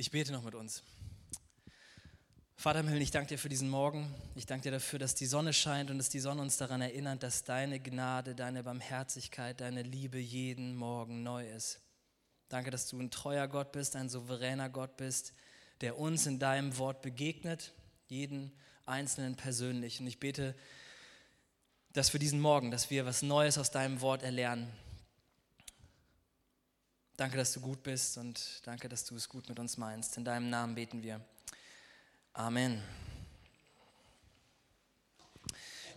Ich bete noch mit uns. Vater im Himmel, ich danke dir für diesen Morgen. Ich danke dir dafür, dass die Sonne scheint und dass die Sonne uns daran erinnert, dass deine Gnade, deine Barmherzigkeit, deine Liebe jeden Morgen neu ist. Danke, dass du ein treuer Gott bist, ein souveräner Gott bist, der uns in deinem Wort begegnet, jeden Einzelnen persönlich. Und ich bete, dass für diesen Morgen, dass wir was Neues aus deinem Wort erlernen, Danke, dass du gut bist und danke, dass du es gut mit uns meinst. In deinem Namen beten wir. Amen.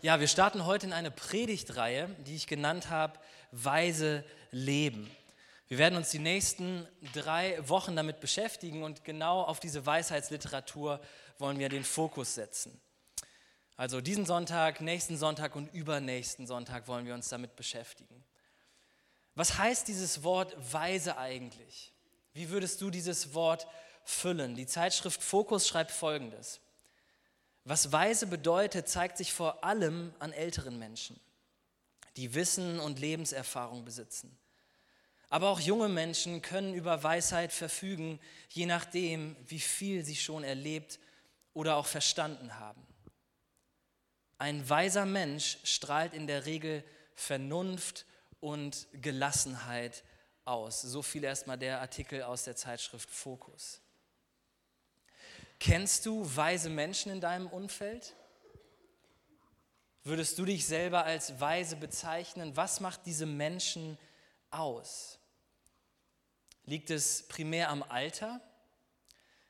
Ja, wir starten heute in eine Predigtreihe, die ich genannt habe, Weise Leben. Wir werden uns die nächsten drei Wochen damit beschäftigen und genau auf diese Weisheitsliteratur wollen wir den Fokus setzen. Also diesen Sonntag, nächsten Sonntag und übernächsten Sonntag wollen wir uns damit beschäftigen. Was heißt dieses Wort weise eigentlich? Wie würdest du dieses Wort füllen? Die Zeitschrift Fokus schreibt folgendes. Was weise bedeutet, zeigt sich vor allem an älteren Menschen, die Wissen und Lebenserfahrung besitzen. Aber auch junge Menschen können über Weisheit verfügen, je nachdem, wie viel sie schon erlebt oder auch verstanden haben. Ein weiser Mensch strahlt in der Regel Vernunft und Gelassenheit aus. So viel erstmal der Artikel aus der Zeitschrift Fokus. Kennst du weise Menschen in deinem Umfeld? Würdest du dich selber als weise bezeichnen? Was macht diese Menschen aus? Liegt es primär am Alter?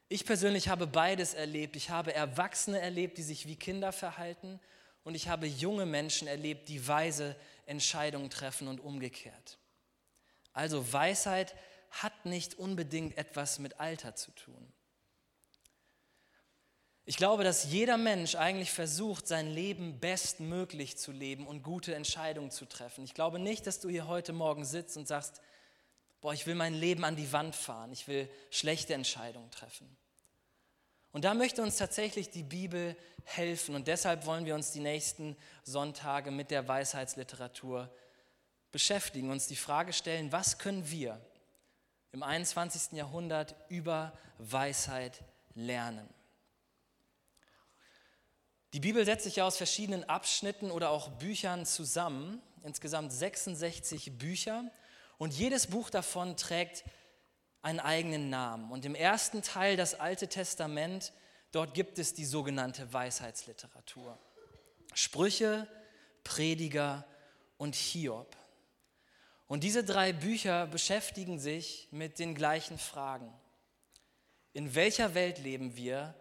Ich persönlich habe beides erlebt. Ich habe Erwachsene erlebt, die sich wie Kinder verhalten und ich habe junge Menschen erlebt, die weise Entscheidungen treffen und umgekehrt. Also Weisheit hat nicht unbedingt etwas mit Alter zu tun. Ich glaube, dass jeder Mensch eigentlich versucht, sein Leben bestmöglich zu leben und gute Entscheidungen zu treffen. Ich glaube nicht, dass du hier heute Morgen sitzt und sagst, boah, ich will mein Leben an die Wand fahren, ich will schlechte Entscheidungen treffen. Und da möchte uns tatsächlich die Bibel helfen. Und deshalb wollen wir uns die nächsten Sonntage mit der Weisheitsliteratur beschäftigen, uns die Frage stellen, was können wir im 21. Jahrhundert über Weisheit lernen? Die Bibel setzt sich ja aus verschiedenen Abschnitten oder auch Büchern zusammen, insgesamt 66 Bücher. Und jedes Buch davon trägt einen eigenen Namen. Und im ersten Teil, das Alte Testament, dort gibt es die sogenannte Weisheitsliteratur. Sprüche, Prediger und Hiob. Und diese drei Bücher beschäftigen sich mit den gleichen Fragen. In welcher Welt leben wir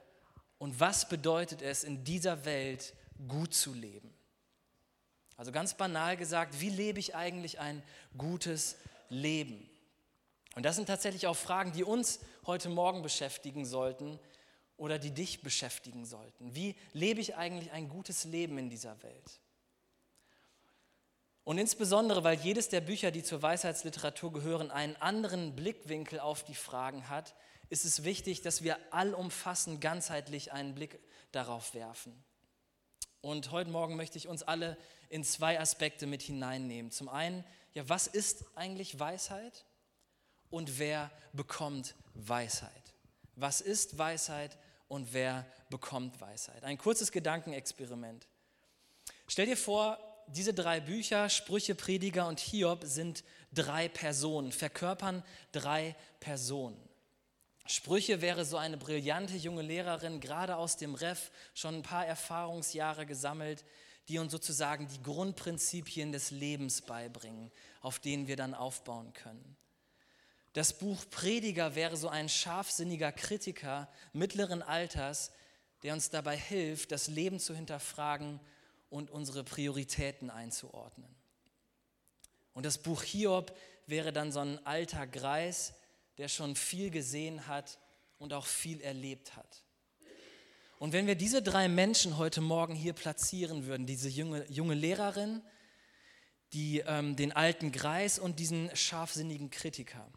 und was bedeutet es, in dieser Welt gut zu leben? Also ganz banal gesagt, wie lebe ich eigentlich ein gutes Leben? Und das sind tatsächlich auch Fragen, die uns heute Morgen beschäftigen sollten oder die dich beschäftigen sollten. Wie lebe ich eigentlich ein gutes Leben in dieser Welt? Und insbesondere, weil jedes der Bücher, die zur Weisheitsliteratur gehören, einen anderen Blickwinkel auf die Fragen hat, ist es wichtig, dass wir allumfassend, ganzheitlich einen Blick darauf werfen. Und heute Morgen möchte ich uns alle in zwei Aspekte mit hineinnehmen. Zum einen, ja, was ist eigentlich Weisheit? Und wer bekommt Weisheit? Was ist Weisheit und wer bekommt Weisheit? Ein kurzes Gedankenexperiment. Stell dir vor, diese drei Bücher, Sprüche, Prediger und Hiob, sind drei Personen, verkörpern drei Personen. Sprüche wäre so eine brillante junge Lehrerin, gerade aus dem Ref, schon ein paar Erfahrungsjahre gesammelt, die uns sozusagen die Grundprinzipien des Lebens beibringen, auf denen wir dann aufbauen können. Das Buch Prediger wäre so ein scharfsinniger Kritiker mittleren Alters, der uns dabei hilft, das Leben zu hinterfragen und unsere Prioritäten einzuordnen. Und das Buch Hiob wäre dann so ein alter Greis, der schon viel gesehen hat und auch viel erlebt hat. Und wenn wir diese drei Menschen heute Morgen hier platzieren würden, diese junge, junge Lehrerin, die, ähm, den alten Greis und diesen scharfsinnigen Kritiker,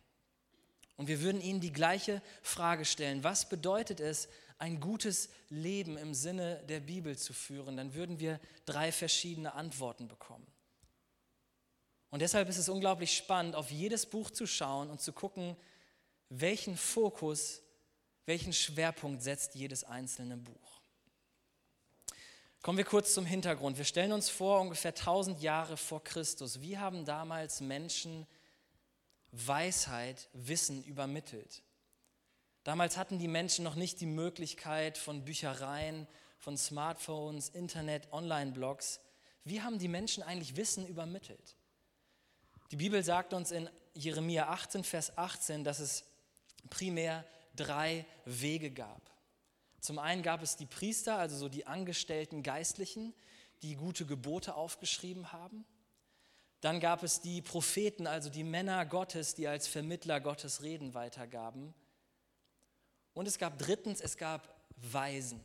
und wir würden ihnen die gleiche Frage stellen, was bedeutet es, ein gutes Leben im Sinne der Bibel zu führen, dann würden wir drei verschiedene Antworten bekommen. Und deshalb ist es unglaublich spannend, auf jedes Buch zu schauen und zu gucken, welchen Fokus Welchen Schwerpunkt setzt jedes einzelne Buch? Kommen wir kurz zum Hintergrund. Wir stellen uns vor, ungefähr 1000 Jahre vor Christus. Wie haben damals Menschen Weisheit, Wissen übermittelt? Damals hatten die Menschen noch nicht die Möglichkeit von Büchereien, von Smartphones, Internet, Online-Blogs. Wie haben die Menschen eigentlich Wissen übermittelt? Die Bibel sagt uns in Jeremia 18, Vers 18, dass es primär drei Wege gab. Zum einen gab es die Priester, also so die angestellten Geistlichen, die gute Gebote aufgeschrieben haben. Dann gab es die Propheten, also die Männer Gottes, die als Vermittler Gottes Reden weitergaben. Und es gab drittens, es gab Weisen,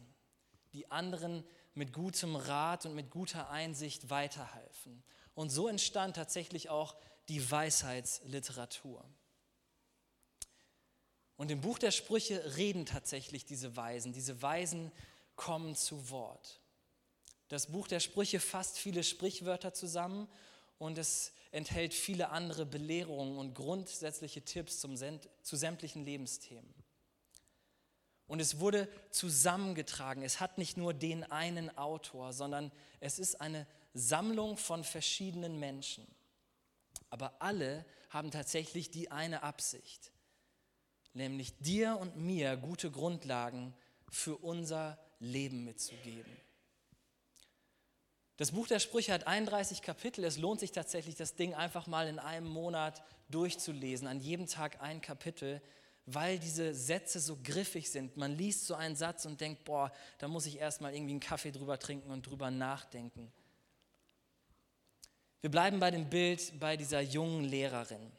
die anderen mit gutem Rat und mit guter Einsicht weiterhalfen. Und so entstand tatsächlich auch die Weisheitsliteratur. Und im Buch der Sprüche reden tatsächlich diese Weisen. Diese Weisen kommen zu Wort. Das Buch der Sprüche fasst viele Sprichwörter zusammen und es enthält viele andere Belehrungen und grundsätzliche Tipps zum, zu sämtlichen Lebensthemen. Und es wurde zusammengetragen. Es hat nicht nur den einen Autor, sondern es ist eine Sammlung von verschiedenen Menschen. Aber alle haben tatsächlich die eine Absicht nämlich dir und mir gute Grundlagen für unser Leben mitzugeben. Das Buch der Sprüche hat 31 Kapitel. Es lohnt sich tatsächlich, das Ding einfach mal in einem Monat durchzulesen, an jedem Tag ein Kapitel, weil diese Sätze so griffig sind. Man liest so einen Satz und denkt, boah, da muss ich erstmal irgendwie einen Kaffee drüber trinken und drüber nachdenken. Wir bleiben bei dem Bild bei dieser jungen Lehrerin.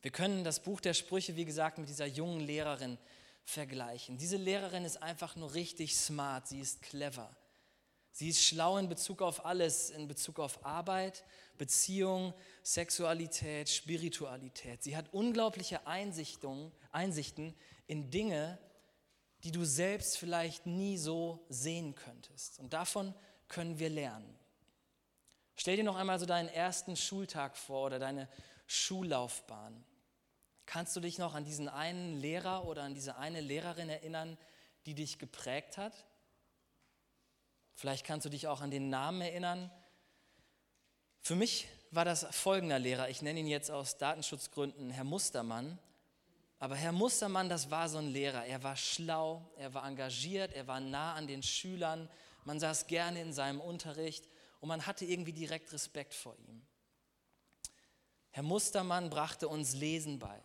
Wir können das Buch der Sprüche, wie gesagt, mit dieser jungen Lehrerin vergleichen. Diese Lehrerin ist einfach nur richtig smart, sie ist clever. Sie ist schlau in Bezug auf alles, in Bezug auf Arbeit, Beziehung, Sexualität, Spiritualität. Sie hat unglaubliche Einsichten, in Dinge, die du selbst vielleicht nie so sehen könntest. Und davon können wir lernen. Stell dir noch einmal so deinen ersten Schultag vor oder deine Schullaufbahn. Kannst du dich noch an diesen einen Lehrer oder an diese eine Lehrerin erinnern, die dich geprägt hat? Vielleicht kannst du dich auch an den Namen erinnern. Für mich war das folgender Lehrer, ich nenne ihn jetzt aus Datenschutzgründen Herr Mustermann. Aber Herr Mustermann, das war so ein Lehrer. Er war schlau, er war engagiert, er war nah an den Schülern. Man saß gerne in seinem Unterricht und man hatte irgendwie direkt Respekt vor ihm. Herr Mustermann brachte uns Lesen bei.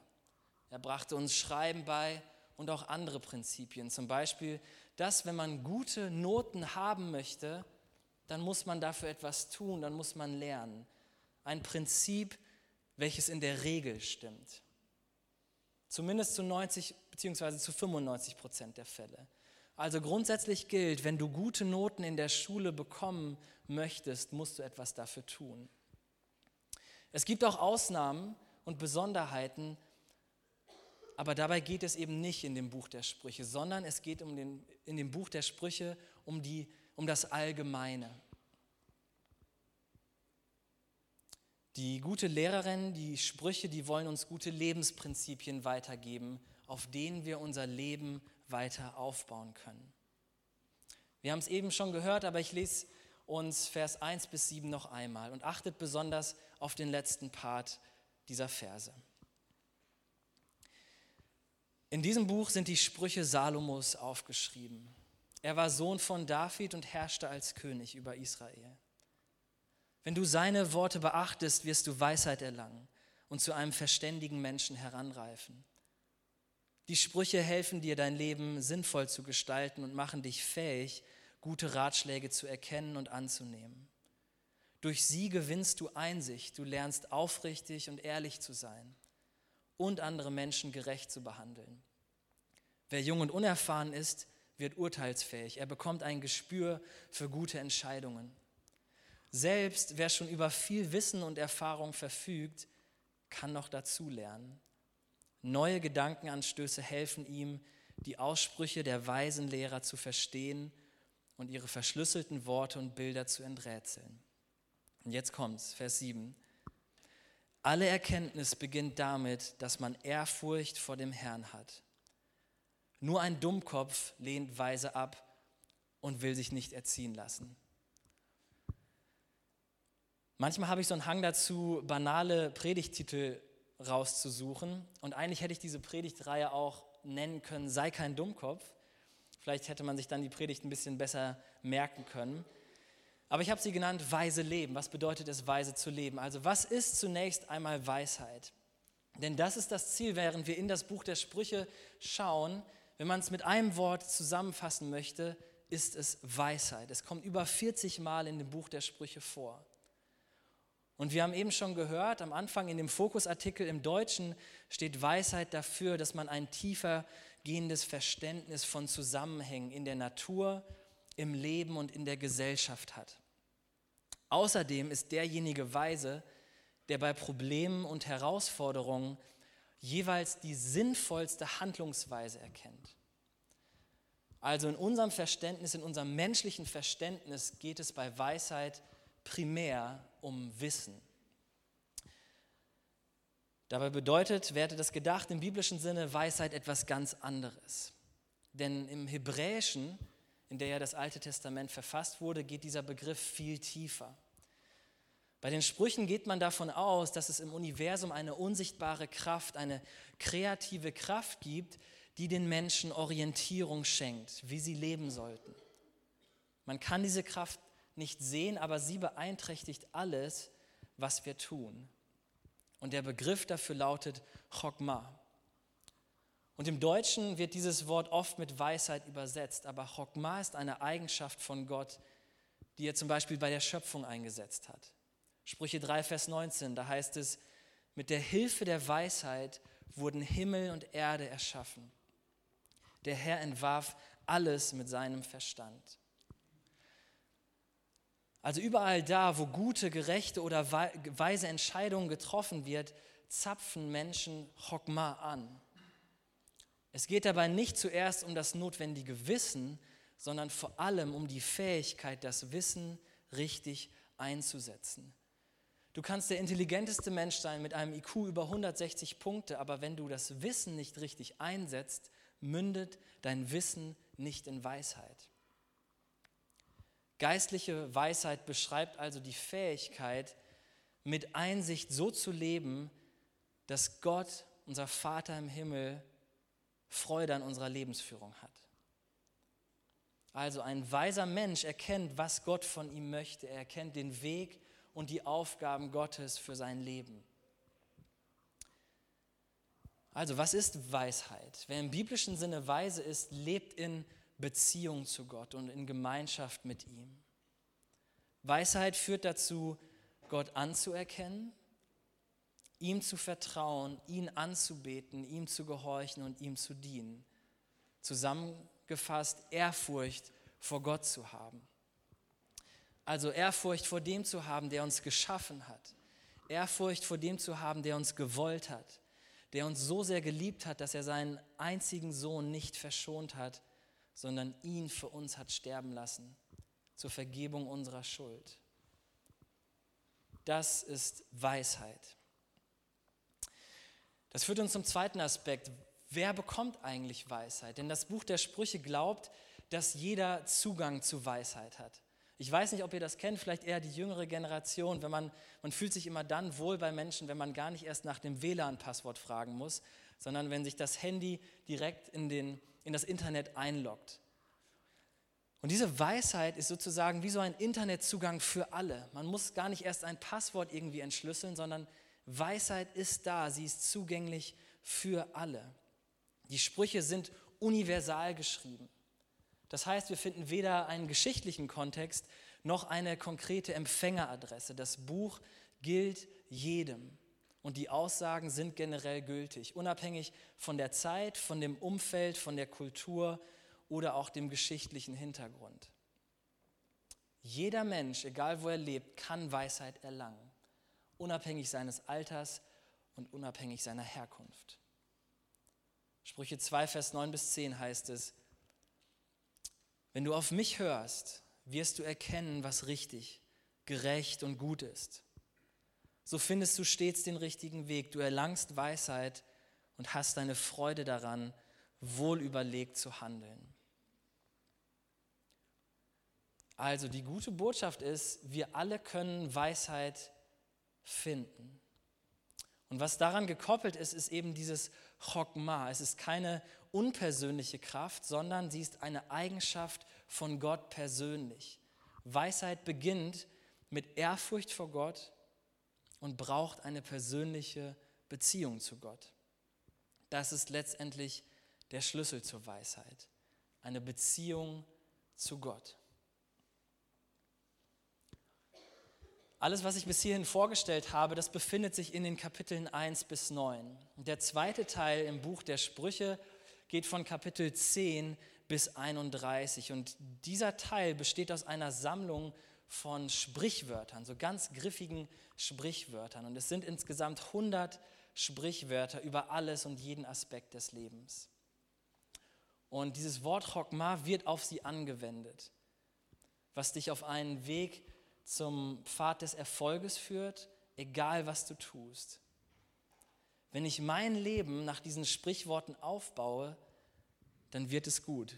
Er brachte uns Schreiben bei und auch andere Prinzipien. Zum Beispiel, dass wenn man gute Noten haben möchte, dann muss man dafür etwas tun, dann muss man lernen. Ein Prinzip, welches in der Regel stimmt. Zumindest zu 90 bzw. zu 95 Prozent der Fälle. Also grundsätzlich gilt, wenn du gute Noten in der Schule bekommen möchtest, musst du etwas dafür tun. Es gibt auch Ausnahmen und Besonderheiten, aber dabei geht es eben nicht in dem Buch der Sprüche, sondern es geht um den, in dem Buch der Sprüche um, die, um das Allgemeine. Die gute Lehrerin, die Sprüche, die wollen uns gute Lebensprinzipien weitergeben, auf denen wir unser Leben weiter aufbauen können. Wir haben es eben schon gehört, aber ich lese uns Vers 1 bis 7 noch einmal und achtet besonders auf den letzten Part dieser Verse. In diesem Buch sind die Sprüche Salomos aufgeschrieben. Er war Sohn von David und herrschte als König über Israel. Wenn du seine Worte beachtest, wirst du Weisheit erlangen und zu einem verständigen Menschen heranreifen. Die Sprüche helfen dir, dein Leben sinnvoll zu gestalten und machen dich fähig, gute Ratschläge zu erkennen und anzunehmen. Durch sie gewinnst du Einsicht, du lernst aufrichtig und ehrlich zu sein und andere Menschen gerecht zu behandeln. Wer jung und unerfahren ist, wird urteilsfähig. Er bekommt ein Gespür für gute Entscheidungen. Selbst wer schon über viel Wissen und Erfahrung verfügt, kann noch dazulernen. Neue Gedankenanstöße helfen ihm, die Aussprüche der weisen Lehrer zu verstehen und ihre verschlüsselten Worte und Bilder zu enträtseln. Und jetzt kommt's, Vers 7. Alle Erkenntnis beginnt damit, dass man Ehrfurcht vor dem Herrn hat. Nur ein Dummkopf lehnt weise ab und will sich nicht erziehen lassen. Manchmal habe ich so einen Hang dazu, banale Predigtitel rauszusuchen. Und eigentlich hätte ich diese Predigtreihe auch nennen können, sei kein Dummkopf. Vielleicht hätte man sich dann die Predigt ein bisschen besser merken können. Aber ich habe sie genannt Weise leben. Was bedeutet es, weise zu leben? Also was ist zunächst einmal Weisheit? Denn das ist das Ziel, während wir in das Buch der Sprüche schauen. Wenn man es mit einem Wort zusammenfassen möchte, ist es Weisheit. Es kommt über 40 Mal in dem Buch der Sprüche vor. Und wir haben eben schon gehört, am Anfang in dem Fokusartikel im Deutschen steht Weisheit dafür, dass man ein tiefer gehendes Verständnis von Zusammenhängen in der Natur, im Leben und in der Gesellschaft hat. Außerdem ist derjenige weise, der bei Problemen und Herausforderungen jeweils die sinnvollste Handlungsweise erkennt. Also in unserem Verständnis, in unserem menschlichen Verständnis geht es bei Weisheit primär um Wissen. Dabei bedeutet, werde das gedacht im biblischen Sinne, Weisheit etwas ganz anderes. Denn im Hebräischen, in der ja das Alte Testament verfasst wurde, geht dieser Begriff viel tiefer. Bei den Sprüchen geht man davon aus, dass es im Universum eine unsichtbare Kraft, eine kreative Kraft gibt, die den Menschen Orientierung schenkt, wie sie leben sollten. Man kann diese Kraft nicht sehen, aber sie beeinträchtigt alles, was wir tun. Und der Begriff dafür lautet Chokmah. Und im Deutschen wird dieses Wort oft mit Weisheit übersetzt, aber Chokmah ist eine Eigenschaft von Gott, die er zum Beispiel bei der Schöpfung eingesetzt hat. Sprüche 3, Vers 19, da heißt es, mit der Hilfe der Weisheit wurden Himmel und Erde erschaffen. Der Herr entwarf alles mit seinem Verstand. Also überall da, wo gute, gerechte oder weise Entscheidungen getroffen wird, zapfen Menschen Chokma an. Es geht dabei nicht zuerst um das notwendige Wissen, sondern vor allem um die Fähigkeit, das Wissen richtig einzusetzen. Du kannst der intelligenteste Mensch sein mit einem IQ über 160 Punkte, aber wenn du das Wissen nicht richtig einsetzt, mündet dein Wissen nicht in Weisheit. Geistliche Weisheit beschreibt also die Fähigkeit, mit Einsicht so zu leben, dass Gott, unser Vater im Himmel, Freude an unserer Lebensführung hat. Also ein weiser Mensch erkennt, was Gott von ihm möchte. Er erkennt den Weg und die Aufgaben Gottes für sein Leben. Also was ist Weisheit? Wer im biblischen Sinne weise ist, lebt in Beziehung zu Gott und in Gemeinschaft mit ihm. Weisheit führt dazu, Gott anzuerkennen, ihm zu vertrauen, ihn anzubeten, ihm zu gehorchen und ihm zu dienen. Zusammengefasst, Ehrfurcht vor Gott zu haben. Also Ehrfurcht vor dem zu haben, der uns geschaffen hat. Ehrfurcht vor dem zu haben, der uns gewollt hat, der uns so sehr geliebt hat, dass er seinen einzigen Sohn nicht verschont hat, sondern ihn für uns hat sterben lassen, zur Vergebung unserer Schuld. Das ist Weisheit. Das führt uns zum zweiten Aspekt. Wer bekommt eigentlich Weisheit? Denn das Buch der Sprüche glaubt, dass jeder Zugang zu Weisheit hat. Ich weiß nicht, ob ihr das kennt, vielleicht eher die jüngere Generation, wenn man, man fühlt sich immer dann wohl bei Menschen, wenn man gar nicht erst nach dem WLAN-Passwort fragen muss, sondern wenn sich das Handy direkt in den in das Internet einloggt. Und diese Weisheit ist sozusagen wie so ein Internetzugang für alle. Man muss gar nicht erst ein Passwort irgendwie entschlüsseln, sondern Weisheit ist da, sie ist zugänglich für alle. Die Sprüche sind universal geschrieben. Das heißt, wir finden weder einen geschichtlichen Kontext noch eine konkrete Empfängeradresse. Das Buch gilt jedem. Und die Aussagen sind generell gültig, unabhängig von der Zeit, von dem Umfeld, von der Kultur oder auch dem geschichtlichen Hintergrund. Jeder Mensch, egal wo er lebt, kann Weisheit erlangen, unabhängig seines Alters und unabhängig seiner Herkunft. Sprüche 2, Vers 9 bis 10 heißt es, wenn du auf mich hörst, wirst du erkennen, was richtig, gerecht und gut ist so findest du stets den richtigen Weg. Du erlangst Weisheit und hast deine Freude daran, wohlüberlegt zu handeln. Also die gute Botschaft ist, wir alle können Weisheit finden. Und was daran gekoppelt ist, ist eben dieses Chokma. Es ist keine unpersönliche Kraft, sondern sie ist eine Eigenschaft von Gott persönlich. Weisheit beginnt mit Ehrfurcht vor Gott und braucht eine persönliche Beziehung zu Gott. Das ist letztendlich der Schlüssel zur Weisheit. Eine Beziehung zu Gott. Alles, was ich bis hierhin vorgestellt habe, das befindet sich in den Kapiteln 1 bis 9. Der zweite Teil im Buch der Sprüche geht von Kapitel 10 bis 31. Und dieser Teil besteht aus einer Sammlung von Sprichwörtern, so ganz griffigen Sprichwörtern. Und es sind insgesamt 100 Sprichwörter über alles und jeden Aspekt des Lebens. Und dieses Wort Chokmah wird auf sie angewendet, was dich auf einen Weg zum Pfad des Erfolges führt, egal was du tust. Wenn ich mein Leben nach diesen Sprichworten aufbaue, dann wird es gut.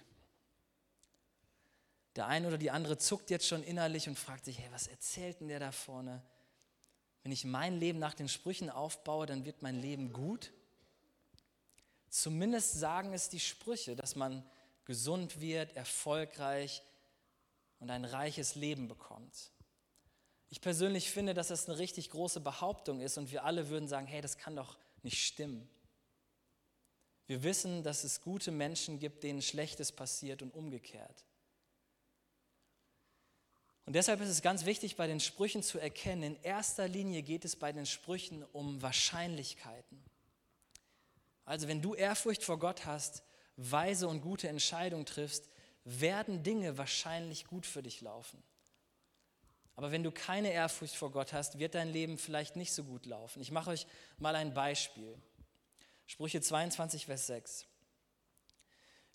Der eine oder die andere zuckt jetzt schon innerlich und fragt sich, hey, was erzählt denn der da vorne? Wenn ich mein Leben nach den Sprüchen aufbaue, dann wird mein Leben gut. Zumindest sagen es die Sprüche, dass man gesund wird, erfolgreich und ein reiches Leben bekommt. Ich persönlich finde, dass das eine richtig große Behauptung ist und wir alle würden sagen, hey, das kann doch nicht stimmen. Wir wissen, dass es gute Menschen gibt, denen Schlechtes passiert und umgekehrt. Und deshalb ist es ganz wichtig, bei den Sprüchen zu erkennen, in erster Linie geht es bei den Sprüchen um Wahrscheinlichkeiten. Also wenn du Ehrfurcht vor Gott hast, weise und gute Entscheidungen triffst, werden Dinge wahrscheinlich gut für dich laufen. Aber wenn du keine Ehrfurcht vor Gott hast, wird dein Leben vielleicht nicht so gut laufen. Ich mache euch mal ein Beispiel. Sprüche 22, Vers 6.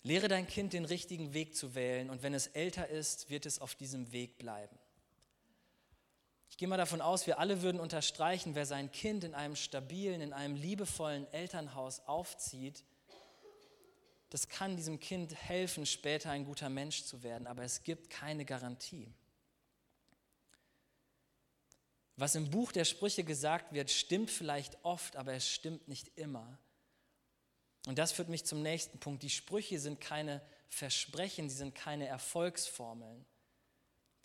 Lehre dein Kind den richtigen Weg zu wählen und wenn es älter ist, wird es auf diesem Weg bleiben. Ich gehe mal davon aus, wir alle würden unterstreichen, wer sein Kind in einem stabilen, in einem liebevollen Elternhaus aufzieht, das kann diesem Kind helfen, später ein guter Mensch zu werden, aber es gibt keine Garantie. Was im Buch der Sprüche gesagt wird, stimmt vielleicht oft, aber es stimmt nicht immer. Und das führt mich zum nächsten Punkt. Die Sprüche sind keine Versprechen, sie sind keine Erfolgsformeln.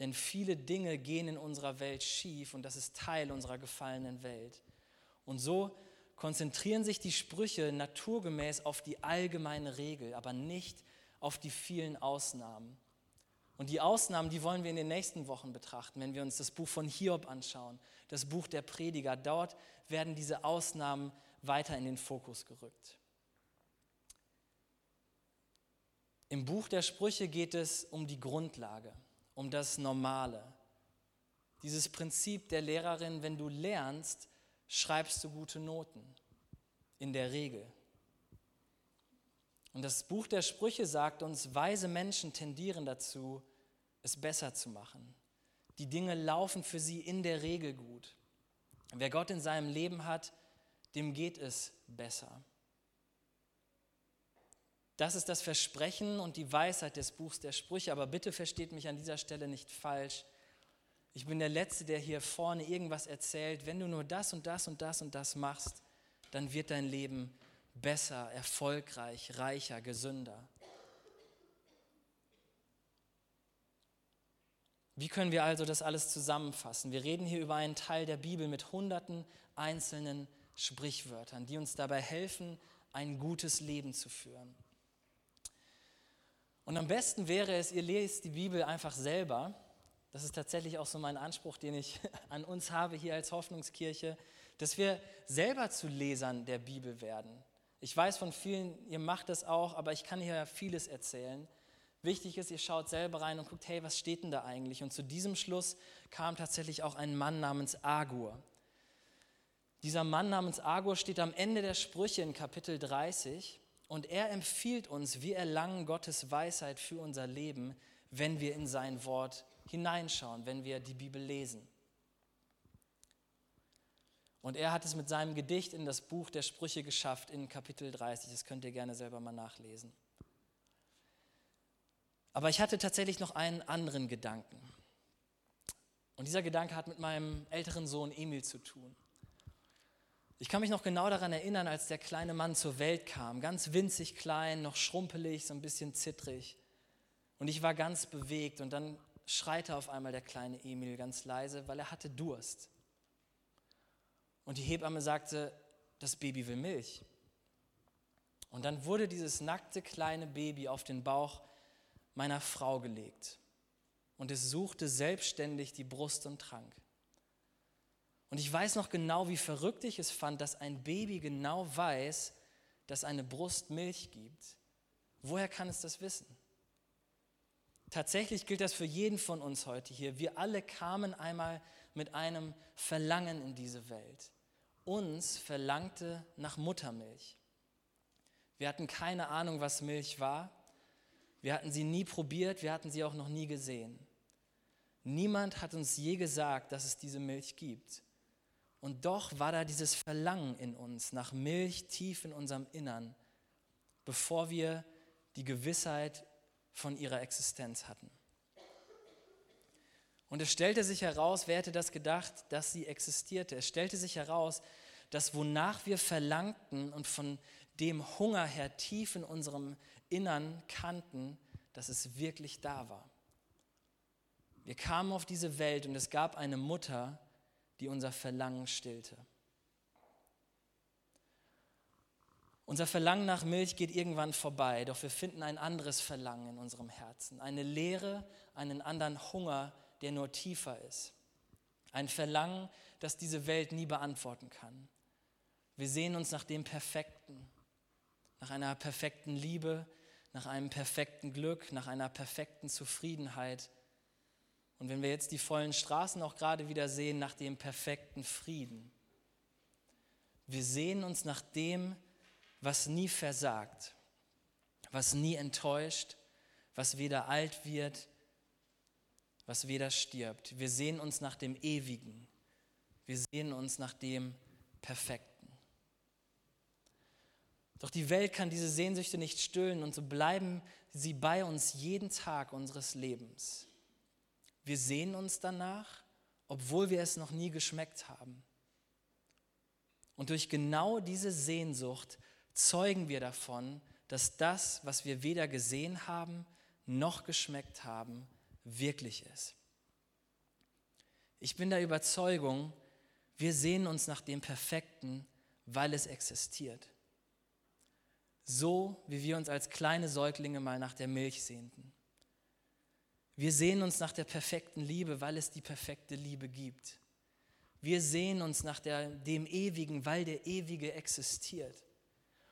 Denn viele Dinge gehen in unserer Welt schief und das ist Teil unserer gefallenen Welt. Und so konzentrieren sich die Sprüche naturgemäß auf die allgemeine Regel, aber nicht auf die vielen Ausnahmen. Und die Ausnahmen, die wollen wir in den nächsten Wochen betrachten, wenn wir uns das Buch von Hiob anschauen, das Buch der Prediger. Dort werden diese Ausnahmen weiter in den Fokus gerückt. Im Buch der Sprüche geht es um die Grundlage, um das Normale. Dieses Prinzip der Lehrerin, wenn du lernst, schreibst du gute Noten. In der Regel. Und das Buch der Sprüche sagt uns, weise Menschen tendieren dazu, es besser zu machen. Die Dinge laufen für sie in der Regel gut. Wer Gott in seinem Leben hat, dem geht es besser. Das ist das Versprechen und die Weisheit des Buchs der Sprüche. Aber bitte versteht mich an dieser Stelle nicht falsch. Ich bin der Letzte, der hier vorne irgendwas erzählt. Wenn du nur das und das und das und das machst, dann wird dein Leben besser, erfolgreich, reicher, gesünder. Wie können wir also das alles zusammenfassen? Wir reden hier über einen Teil der Bibel mit hunderten einzelnen Sprichwörtern, die uns dabei helfen, ein gutes Leben zu führen. Und am besten wäre es, ihr lest die Bibel einfach selber. Das ist tatsächlich auch so mein Anspruch, den ich an uns habe hier als Hoffnungskirche, dass wir selber zu Lesern der Bibel werden. Ich weiß von vielen, ihr macht das auch, aber ich kann hier vieles erzählen. Wichtig ist, ihr schaut selber rein und guckt, hey, was steht denn da eigentlich? Und zu diesem Schluss kam tatsächlich auch ein Mann namens Agur. Dieser Mann namens Agur steht am Ende der Sprüche in Kapitel 30 und er empfiehlt uns, wir erlangen Gottes Weisheit für unser Leben, wenn wir in sein Wort hineinschauen, wenn wir die Bibel lesen. Und er hat es mit seinem Gedicht in das Buch der Sprüche geschafft, in Kapitel 30. Das könnt ihr gerne selber mal nachlesen. Aber ich hatte tatsächlich noch einen anderen Gedanken. Und dieser Gedanke hat mit meinem älteren Sohn Emil zu tun. Ich kann mich noch genau daran erinnern, als der kleine Mann zur Welt kam, ganz winzig klein, noch schrumpelig, so ein bisschen zittrig. Und ich war ganz bewegt und dann schreite auf einmal der kleine Emil ganz leise, weil er hatte Durst. Und die Hebamme sagte, das Baby will Milch. Und dann wurde dieses nackte kleine Baby auf den Bauch meiner Frau gelegt. Und es suchte selbstständig die Brust und trank. Und ich weiß noch genau, wie verrückt ich es fand, dass ein Baby genau weiß, dass eine Brust Milch gibt. Woher kann es das wissen? Tatsächlich gilt das für jeden von uns heute hier. Wir alle kamen einmal mit einem Verlangen in diese Welt. Uns verlangte nach Muttermilch. Wir hatten keine Ahnung, was Milch war. Wir hatten sie nie probiert, wir hatten sie auch noch nie gesehen. Niemand hat uns je gesagt, dass es diese Milch gibt. Und doch war da dieses Verlangen in uns nach Milch tief in unserem Innern, bevor wir die Gewissheit von ihrer Existenz hatten. Und es stellte sich heraus, wer hätte das gedacht, dass sie existierte? Es stellte sich heraus, dass wonach wir verlangten und von dem Hunger her tief in unserem Innern kannten, dass es wirklich da war. Wir kamen auf diese Welt und es gab eine Mutter, die unser Verlangen stillte. Unser Verlangen nach Milch geht irgendwann vorbei, doch wir finden ein anderes Verlangen in unserem Herzen, eine Leere, einen anderen Hunger, der nur tiefer ist. Ein Verlangen, das diese Welt nie beantworten kann. Wir sehen uns nach dem Perfekten, nach einer perfekten Liebe, nach einem perfekten Glück, nach einer perfekten Zufriedenheit, und wenn wir jetzt die vollen Straßen auch gerade wieder sehen, nach dem perfekten Frieden. Wir sehen uns nach dem, was nie versagt, was nie enttäuscht, was weder alt wird, was weder stirbt. Wir sehen uns nach dem Ewigen. Wir sehen uns nach dem Perfekten. Doch die Welt kann diese Sehnsüchte nicht stillen und so bleiben sie bei uns jeden Tag unseres Lebens. Wir sehen uns danach, obwohl wir es noch nie geschmeckt haben. Und durch genau diese Sehnsucht zeugen wir davon, dass das, was wir weder gesehen haben noch geschmeckt haben, wirklich ist. Ich bin der Überzeugung, wir sehen uns nach dem Perfekten, weil es existiert. So wie wir uns als kleine Säuglinge mal nach der Milch sehnten. Wir sehen uns nach der perfekten Liebe, weil es die perfekte Liebe gibt. Wir sehen uns nach der, dem Ewigen, weil der Ewige existiert.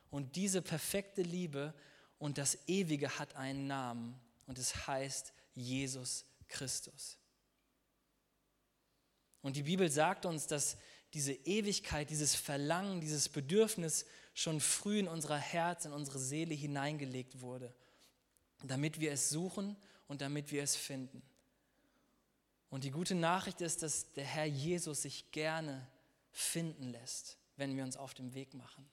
Und diese perfekte Liebe und das Ewige hat einen Namen und es heißt Jesus Christus. Und die Bibel sagt uns, dass diese Ewigkeit, dieses Verlangen, dieses Bedürfnis schon früh in unser Herz, in unsere Seele hineingelegt wurde, damit wir es suchen und damit wir es finden. Und die gute Nachricht ist, dass der Herr Jesus sich gerne finden lässt, wenn wir uns auf dem Weg machen.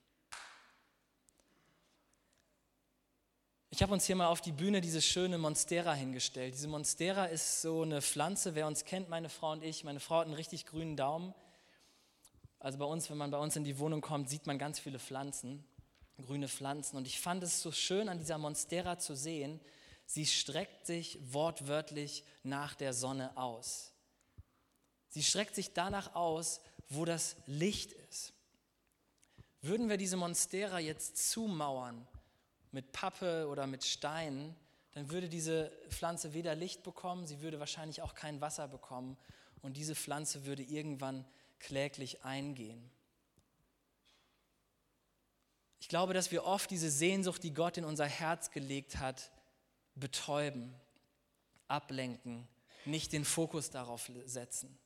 Ich habe uns hier mal auf die Bühne diese schöne Monstera hingestellt. Diese Monstera ist so eine Pflanze, wer uns kennt, meine Frau und ich. Meine Frau hat einen richtig grünen Daumen. Also bei uns, wenn man bei uns in die Wohnung kommt, sieht man ganz viele Pflanzen, grüne Pflanzen. Und ich fand es so schön an dieser Monstera zu sehen, Sie streckt sich wortwörtlich nach der Sonne aus. Sie streckt sich danach aus, wo das Licht ist. Würden wir diese Monstera jetzt zumauern mit Pappe oder mit Steinen, dann würde diese Pflanze weder Licht bekommen, sie würde wahrscheinlich auch kein Wasser bekommen und diese Pflanze würde irgendwann kläglich eingehen. Ich glaube, dass wir oft diese Sehnsucht, die Gott in unser Herz gelegt hat, betäuben, ablenken, nicht den Fokus darauf setzen.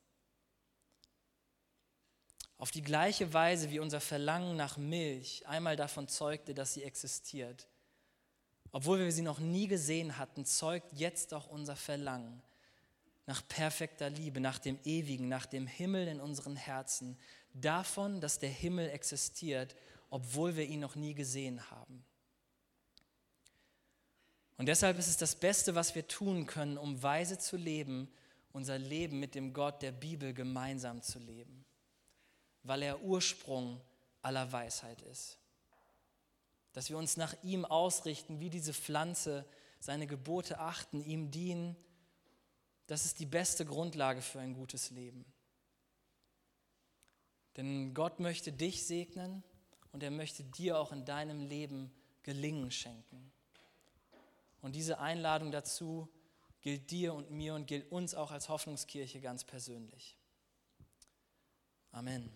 Auf die gleiche Weise wie unser Verlangen nach Milch einmal davon zeugte, dass sie existiert, obwohl wir sie noch nie gesehen hatten, zeugt jetzt auch unser Verlangen nach perfekter Liebe, nach dem Ewigen, nach dem Himmel in unseren Herzen, davon, dass der Himmel existiert, obwohl wir ihn noch nie gesehen haben. Und deshalb ist es das Beste, was wir tun können, um weise zu leben, unser Leben mit dem Gott der Bibel gemeinsam zu leben, weil er Ursprung aller Weisheit ist. Dass wir uns nach ihm ausrichten, wie diese Pflanze, seine Gebote achten, ihm dienen, das ist die beste Grundlage für ein gutes Leben. Denn Gott möchte dich segnen und er möchte dir auch in deinem Leben Gelingen schenken. Und diese Einladung dazu gilt dir und mir und gilt uns auch als Hoffnungskirche ganz persönlich. Amen.